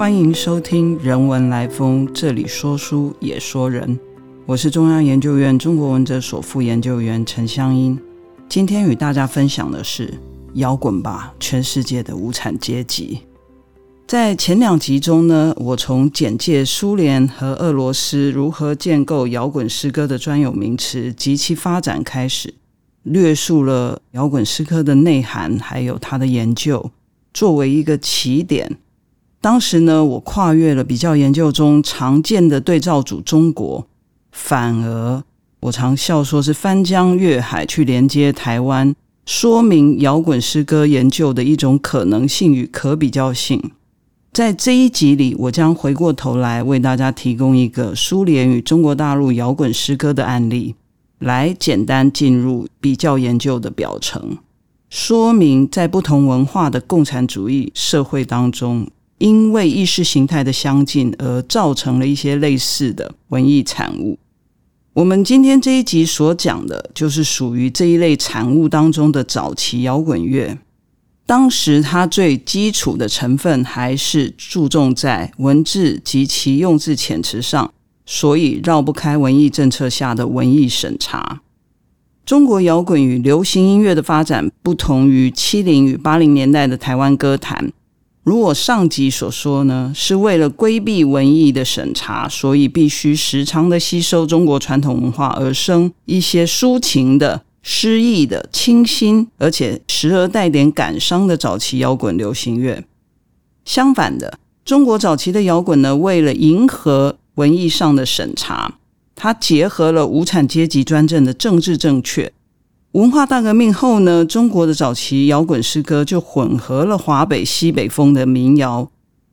欢迎收听《人文来风》，这里说书也说人。我是中央研究院中国文哲所副研究员陈香英。今天与大家分享的是《摇滚吧，全世界的无产阶级》。在前两集中呢，我从简介苏联和俄罗斯如何建构摇滚诗歌的专有名词及其发展开始，略述了摇滚诗歌的内涵，还有它的研究，作为一个起点。当时呢，我跨越了比较研究中常见的对照组中国，反而我常笑说是翻江越海去连接台湾，说明摇滚诗歌研究的一种可能性与可比较性。在这一集里，我将回过头来为大家提供一个苏联与中国大陆摇滚诗歌的案例，来简单进入比较研究的表层，说明在不同文化的共产主义社会当中。因为意识形态的相近而造成了一些类似的文艺产物。我们今天这一集所讲的，就是属于这一类产物当中的早期摇滚乐。当时它最基础的成分还是注重在文字及其用字遣词上，所以绕不开文艺政策下的文艺审查。中国摇滚与流行音乐的发展，不同于七零与八零年代的台湾歌坛。如我上集所说呢，是为了规避文艺的审查，所以必须时常的吸收中国传统文化而生一些抒情的、诗意的、清新，而且时而带点感伤的早期摇滚流行乐。相反的，中国早期的摇滚呢，为了迎合文艺上的审查，它结合了无产阶级专政的政治正确。文化大革命后呢，中国的早期摇滚诗歌就混合了华北、西北风的民谣，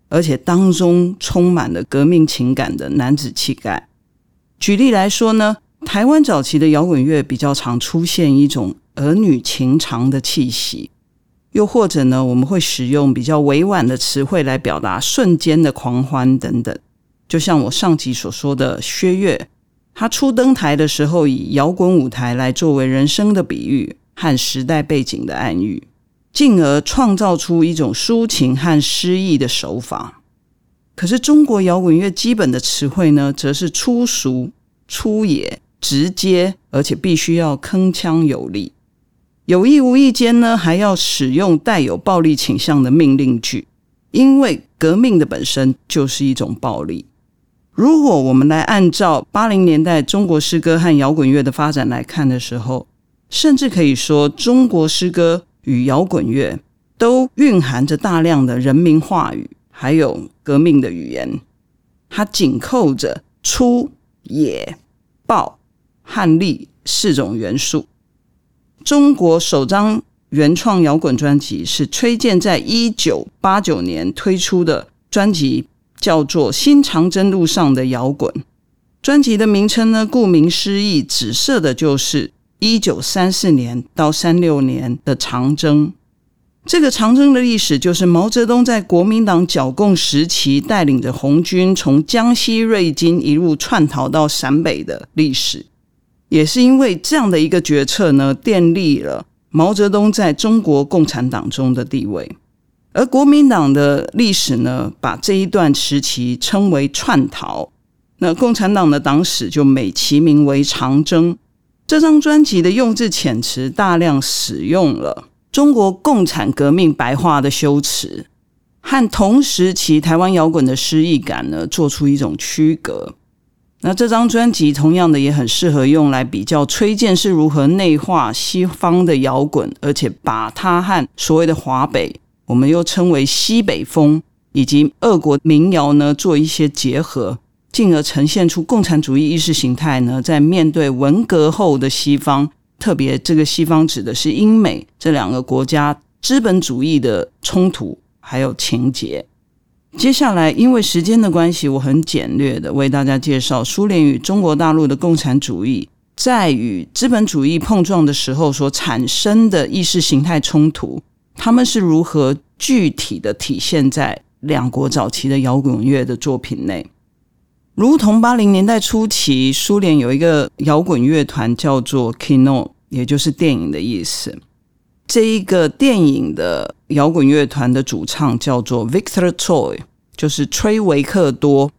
而且当中充满了革命情感的男子气概。举例来说呢，台湾早期的摇滚乐比较常出现一种儿女情长的气息，又或者呢，我们会使用比较委婉的词汇来表达瞬间的狂欢等等。就像我上集所说的薛岳。他初登台的时候，以摇滚舞台来作为人生的比喻和时代背景的暗喻，进而创造出一种抒情和诗意的手法。可是，中国摇滚乐基本的词汇呢，则是粗俗、粗野、直接，而且必须要铿锵有力，有意无意间呢，还要使用带有暴力倾向的命令句，因为革命的本身就是一种暴力。如果我们来按照八零年代中国诗歌和摇滚乐的发展来看的时候，甚至可以说，中国诗歌与摇滚乐都蕴含着大量的人民话语，还有革命的语言。它紧扣着粗、野、暴、悍、力四种元素。中国首张原创摇滚专辑是崔健在一九八九年推出的专辑。叫做《新长征路上的摇滚》专辑的名称呢，顾名思义，指涉的就是一九三四年到三六年的长征。这个长征的历史，就是毛泽东在国民党剿共时期带领着红军从江西瑞金一路窜逃到陕北的历史。也是因为这样的一个决策呢，奠立了毛泽东在中国共产党中的地位。而国民党的历史呢，把这一段时期称为串逃。那共产党的党史就美其名为长征。这张专辑的用字遣词大量使用了中国共产革命白话的修辞，和同时期台湾摇滚的诗意感呢，做出一种区隔。那这张专辑同样的也很适合用来比较崔健是如何内化西方的摇滚，而且把它和所谓的华北。我们又称为西北风，以及俄国民谣呢，做一些结合，进而呈现出共产主义意识形态呢，在面对文革后的西方，特别这个西方指的是英美这两个国家资本主义的冲突还有情节。接下来，因为时间的关系，我很简略的为大家介绍苏联与中国大陆的共产主义在与资本主义碰撞的时候所产生的意识形态冲突。他们是如何具体的体现在两国早期的摇滚乐的作品内？如同八零年代初期，苏联有一个摇滚乐团叫做 Kino，也就是电影的意思。这一个电影的摇滚乐团的主唱叫做 Victor Tsoi，就是崔维克多。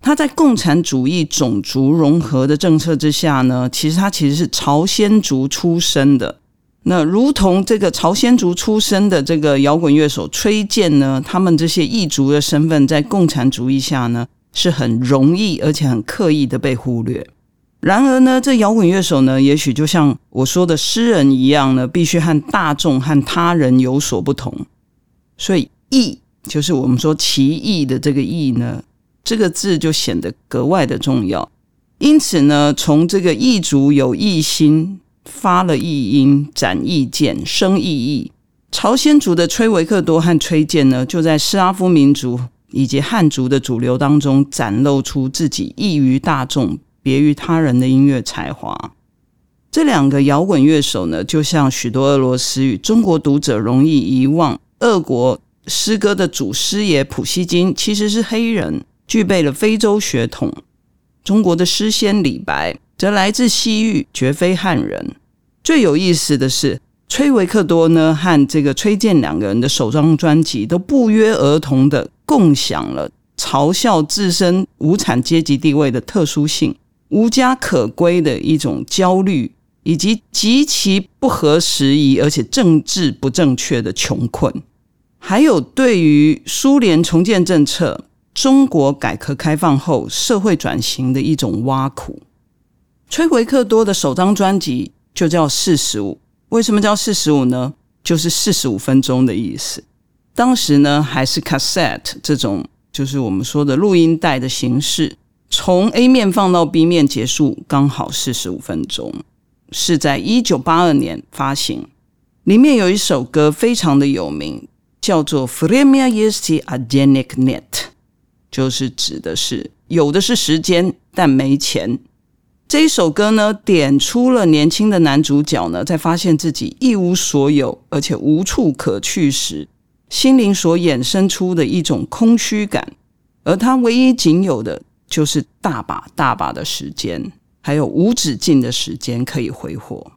他在共产主义种族融合的政策之下呢，其实他其实是朝鲜族出身的。那如同这个朝鲜族出身的这个摇滚乐手崔健呢，他们这些异族的身份在共产主义下呢，是很容易而且很刻意的被忽略。然而呢，这摇滚乐手呢，也许就像我说的诗人一样呢，必须和大众和他人有所不同。所以“异”就是我们说奇异的这个“异”呢。这个字就显得格外的重要，因此呢，从这个异族有异心，发了异音，展异见，生异义。朝鲜族的崔维克多和崔健呢，就在斯拉夫民族以及汉族的主流当中，展露出自己异于大众、别于他人的音乐才华。这两个摇滚乐手呢，就像许多俄罗斯语中国读者容易遗忘，俄国诗歌的祖师爷普希金其实是黑人。具备了非洲血统，中国的诗仙李白则来自西域，绝非汉人。最有意思的是，崔维克多呢和这个崔健两个人的首张专辑都不约而同的共享了嘲笑自身无产阶级地位的特殊性、无家可归的一种焦虑，以及极其不合时宜而且政治不正确的穷困，还有对于苏联重建政策。中国改革开放后社会转型的一种挖苦。崔维克多的首张专辑就叫《四十五》，为什么叫四十五呢？就是四十五分钟的意思。当时呢还是 cassette 这种，就是我们说的录音带的形式，从 A 面放到 B 面结束，刚好四十五分钟，是在一九八二年发行。里面有一首歌非常的有名，叫做《Fremia Yesti Adenik Net》。就是指的是有的是时间，但没钱。这一首歌呢，点出了年轻的男主角呢，在发现自己一无所有，而且无处可去时，心灵所衍生出的一种空虚感。而他唯一仅有的，就是大把大把的时间，还有无止境的时间可以挥霍。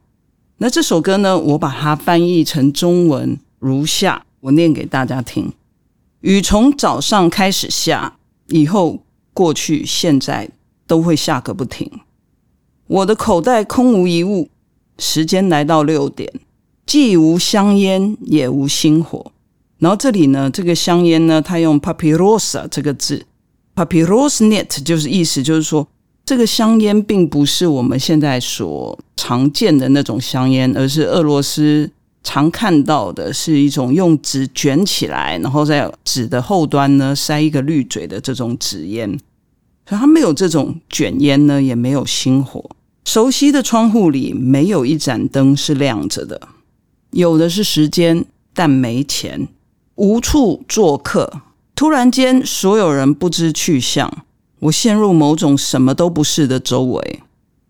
那这首歌呢，我把它翻译成中文如下，我念给大家听：雨从早上开始下。以后、过去、现在都会下个不停。我的口袋空无一物，时间来到六点，既无香烟，也无星火。然后这里呢，这个香烟呢，它用 papyrosa 这个字，papyrosnet 就是意思，就是说这个香烟并不是我们现在所常见的那种香烟，而是俄罗斯。常看到的是一种用纸卷起来，然后在纸的后端呢塞一个滤嘴的这种纸烟，可它没有这种卷烟呢，也没有星火。熟悉的窗户里没有一盏灯是亮着的，有的是时间，但没钱，无处做客。突然间，所有人不知去向，我陷入某种什么都不是的周围。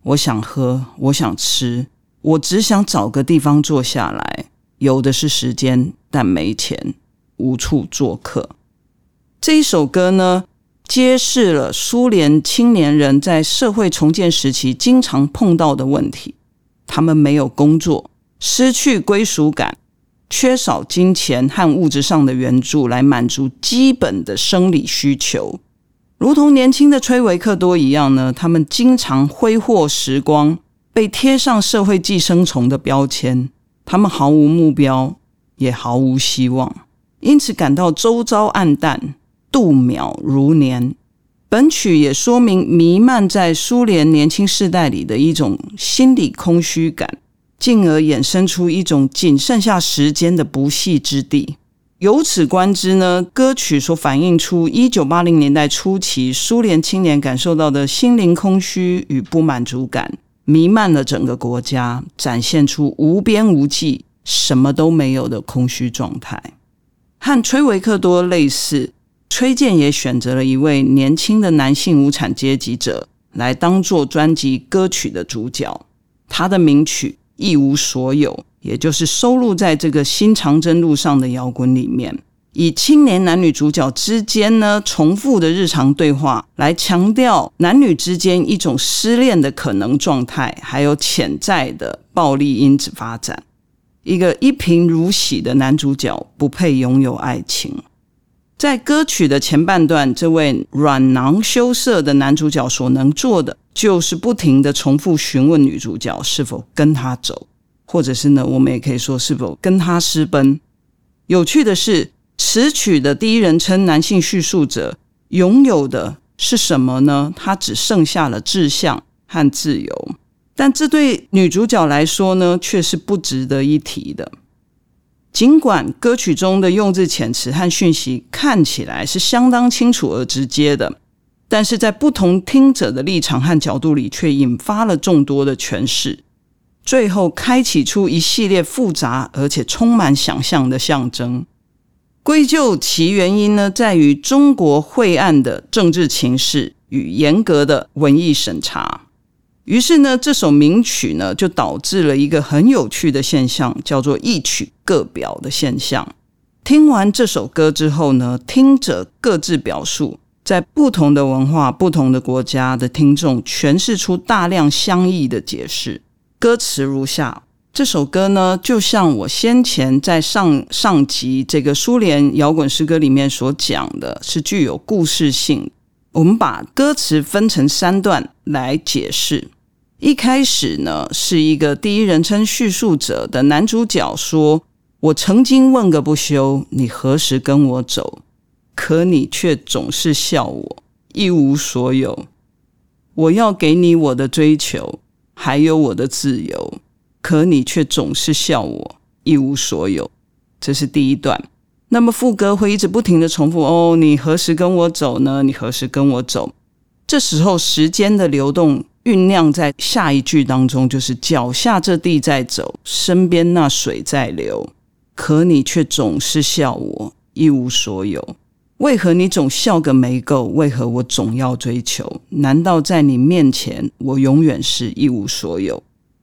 我想喝，我想吃。我只想找个地方坐下来，有的是时间，但没钱，无处做客。这一首歌呢，揭示了苏联青年人在社会重建时期经常碰到的问题：他们没有工作，失去归属感，缺少金钱和物质上的援助来满足基本的生理需求。如同年轻的崔维克多一样呢，他们经常挥霍时光。被贴上社会寄生虫的标签，他们毫无目标，也毫无希望，因此感到周遭暗淡，度秒如年。本曲也说明弥漫在苏联年轻世代里的一种心理空虚感，进而衍生出一种仅剩下时间的不系之地。由此观之呢，歌曲所反映出一九八零年代初期苏联青年感受到的心灵空虚与不满足感。弥漫了整个国家，展现出无边无际、什么都没有的空虚状态。和崔维克多类似，崔健也选择了一位年轻的男性无产阶级者来当做专辑歌曲的主角。他的名曲《一无所有》，也就是收录在这个新长征路上的摇滚里面。以青年男女主角之间呢重复的日常对话，来强调男女之间一种失恋的可能状态，还有潜在的暴力因子发展。一个一贫如洗的男主角不配拥有爱情。在歌曲的前半段，这位软囊羞涩的男主角所能做的，就是不停的重复询问女主角是否跟他走，或者是呢，我们也可以说是否跟他私奔。有趣的是，词曲的第一人称男性叙述者拥有的是什么呢？他只剩下了志向和自由，但这对女主角来说呢，却是不值得一提的。尽管歌曲中的用字遣词和讯息看起来是相当清楚而直接的，但是在不同听者的立场和角度里，却引发了众多的诠释，最后开启出一系列复杂而且充满想象的象征。归咎其原因呢，在于中国晦暗的政治情势与严格的文艺审查。于是呢，这首名曲呢，就导致了一个很有趣的现象，叫做一曲各表的现象。听完这首歌之后呢，听者各自表述，在不同的文化、不同的国家的听众诠释出大量相异的解释。歌词如下：这首歌呢，就像我先前在上上集这个苏联摇滚诗歌里面所讲的，是具有故事性。我们把歌词分成三段来解释。一开始呢，是一个第一人称叙述者的男主角说：“我曾经问个不休，你何时跟我走？可你却总是笑我一无所有。我要给你我的追求，还有我的自由，可你却总是笑我一无所有。”这是第一段。那么副歌会一直不停的重复：“哦，你何时跟我走呢？你何时跟我走？”这时候时间的流动。酝酿在下一句当中，就是脚下这地在走，身边那水在流，可你却总是笑我一无所有。为何你总笑个没够？为何我总要追求？难道在你面前，我永远是一无所有？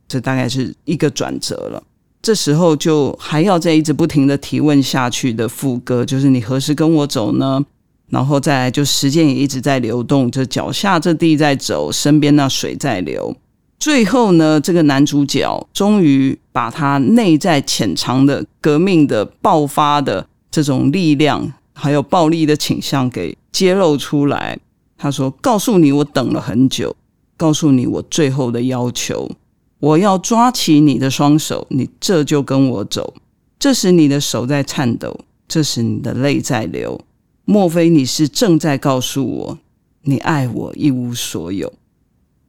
这大概是一个转折了。这时候就还要再一直不停的提问下去的副歌，就是你何时跟我走呢？然后再来，就时间也一直在流动，就脚下这地在走，身边那水在流。最后呢，这个男主角终于把他内在潜藏的革命的爆发的这种力量，还有暴力的倾向给揭露出来。他说：“告诉你，我等了很久。告诉你，我最后的要求，我要抓起你的双手，你这就跟我走。这时你的手在颤抖，这时你的泪在流。”莫非你是正在告诉我，你爱我一无所有？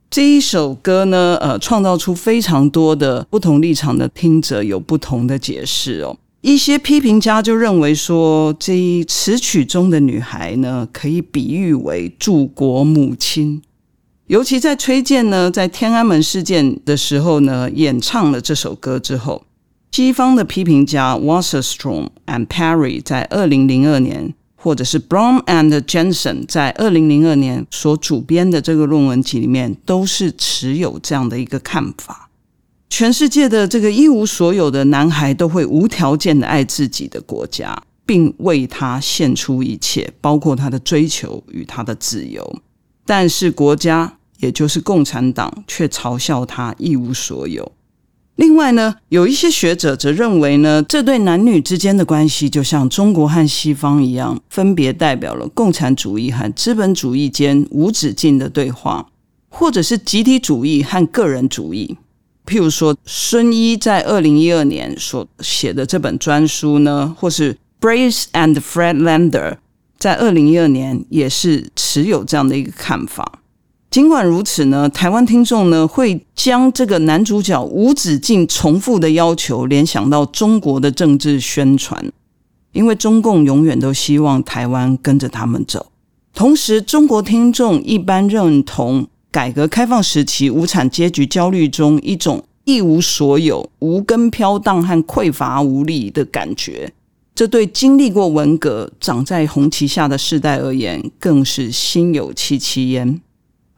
这一首歌呢，呃，创造出非常多的不同立场的听者有不同的解释哦。一些批评家就认为说，这一词曲中的女孩呢，可以比喻为祖国母亲。尤其在崔健呢，在天安门事件的时候呢，演唱了这首歌之后，西方的批评家 Wasserstrom and Perry 在二零零二年。或者是 Brown and Jensen 在二零零二年所主编的这个论文集里面，都是持有这样的一个看法。全世界的这个一无所有的男孩都会无条件的爱自己的国家，并为他献出一切，包括他的追求与他的自由。但是国家，也就是共产党，却嘲笑他一无所有。另外呢，有一些学者则认为呢，这对男女之间的关系就像中国和西方一样，分别代表了共产主义和资本主义间无止境的对话，或者是集体主义和个人主义。譬如说，孙一在二零一二年所写的这本专书呢，或是 Brace and Fred Lander 在二零一二年也是持有这样的一个看法。尽管如此呢，台湾听众呢会将这个男主角无止境重复的要求联想到中国的政治宣传，因为中共永远都希望台湾跟着他们走。同时，中国听众一般认同改革开放时期无产阶级焦虑中一种一无所有、无根飘荡和匮乏无力的感觉，这对经历过文革、长在红旗下的世代而言，更是心有戚戚焉。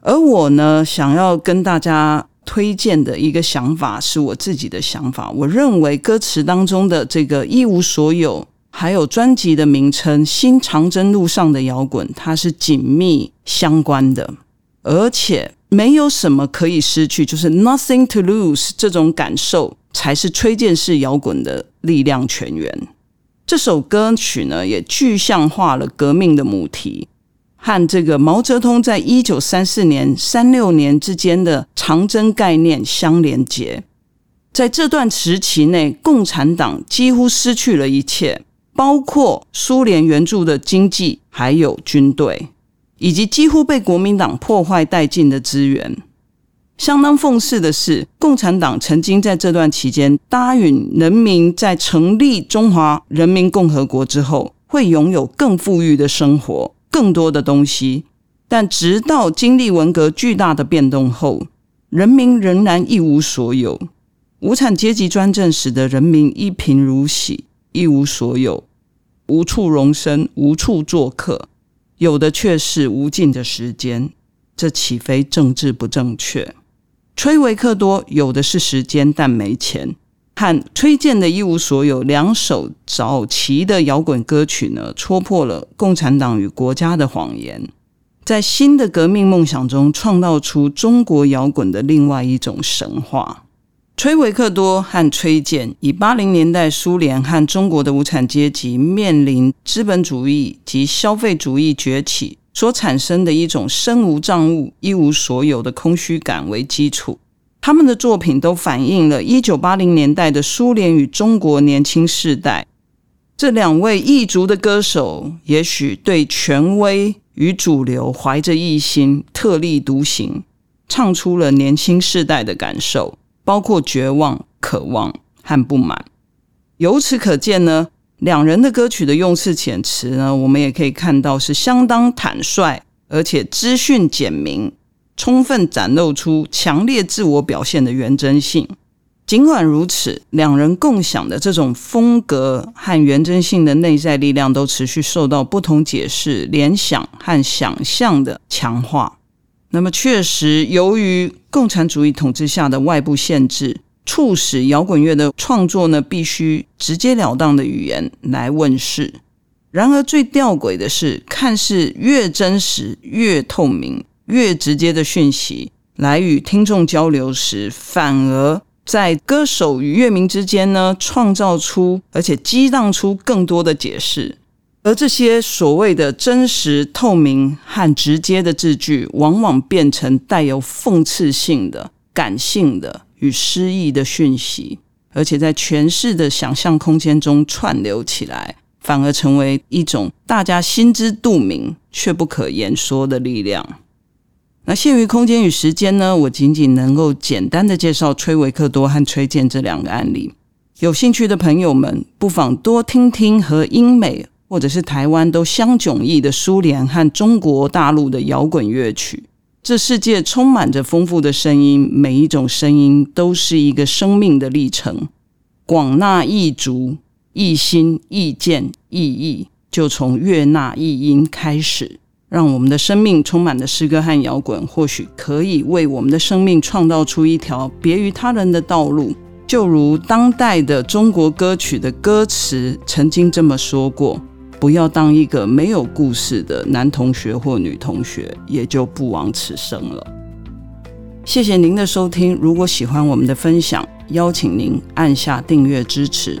而我呢，想要跟大家推荐的一个想法，是我自己的想法。我认为歌词当中的这个一无所有，还有专辑的名称《新长征路上的摇滚》，它是紧密相关的，而且没有什么可以失去，就是 nothing to lose 这种感受，才是崔健式摇滚的力量泉源。这首歌曲呢，也具象化了革命的母题和这个毛泽东在一九三四年、三六年之间的长征概念相连接。在这段时期内，共产党几乎失去了一切，包括苏联援助的经济，还有军队，以及几乎被国民党破坏殆尽的资源。相当讽刺的是，共产党曾经在这段期间答应人民，在成立中华人民共和国之后，会拥有更富裕的生活、更多的东西。但直到经历文革巨大的变动后，人民仍然一无所有。无产阶级专政使得人民一贫如洗，一无所有，无处容身，无处做客，有的却是无尽的时间。这岂非政治不正确？崔维克多有的是时间，但没钱。和崔健的一无所有两首早期的摇滚歌曲呢，戳破了共产党与国家的谎言，在新的革命梦想中创造出中国摇滚的另外一种神话。崔维克多和崔健以八零年代苏联和中国的无产阶级面临资本主义及消费主义崛起。所产生的一种身无障物、一无所有的空虚感为基础，他们的作品都反映了一九八零年代的苏联与中国年轻世代。这两位异族的歌手，也许对权威与主流怀着异心，特立独行，唱出了年轻世代的感受，包括绝望、渴望和不满。由此可见呢。两人的歌曲的用词遣词呢，我们也可以看到是相当坦率，而且资讯简明，充分展露出强烈自我表现的原真性。尽管如此，两人共享的这种风格和原真性的内在力量，都持续受到不同解释、联想和想象的强化。那么，确实由于共产主义统治下的外部限制。促使摇滚乐的创作呢，必须直截了当的语言来问世。然而，最吊诡的是，看似越真实、越透明、越直接的讯息，来与听众交流时，反而在歌手与乐迷之间呢，创造出而且激荡出更多的解释。而这些所谓的真实、透明和直接的字句，往往变成带有讽刺性的、感性的。与诗意的讯息，而且在诠释的想象空间中串流起来，反而成为一种大家心知肚明却不可言说的力量。那限于空间与时间呢？我仅仅能够简单的介绍崔维克多和崔健这两个案例。有兴趣的朋友们，不妨多听听和英美或者是台湾都相迥异的苏联和中国大陆的摇滚乐曲。这世界充满着丰富的声音，每一种声音都是一个生命的历程。广纳异族、异心、异见、异义，就从悦纳异音开始，让我们的生命充满了诗歌和摇滚，或许可以为我们的生命创造出一条别于他人的道路。就如当代的中国歌曲的歌词曾经这么说过。不要当一个没有故事的男同学或女同学，也就不枉此生了。谢谢您的收听。如果喜欢我们的分享，邀请您按下订阅支持。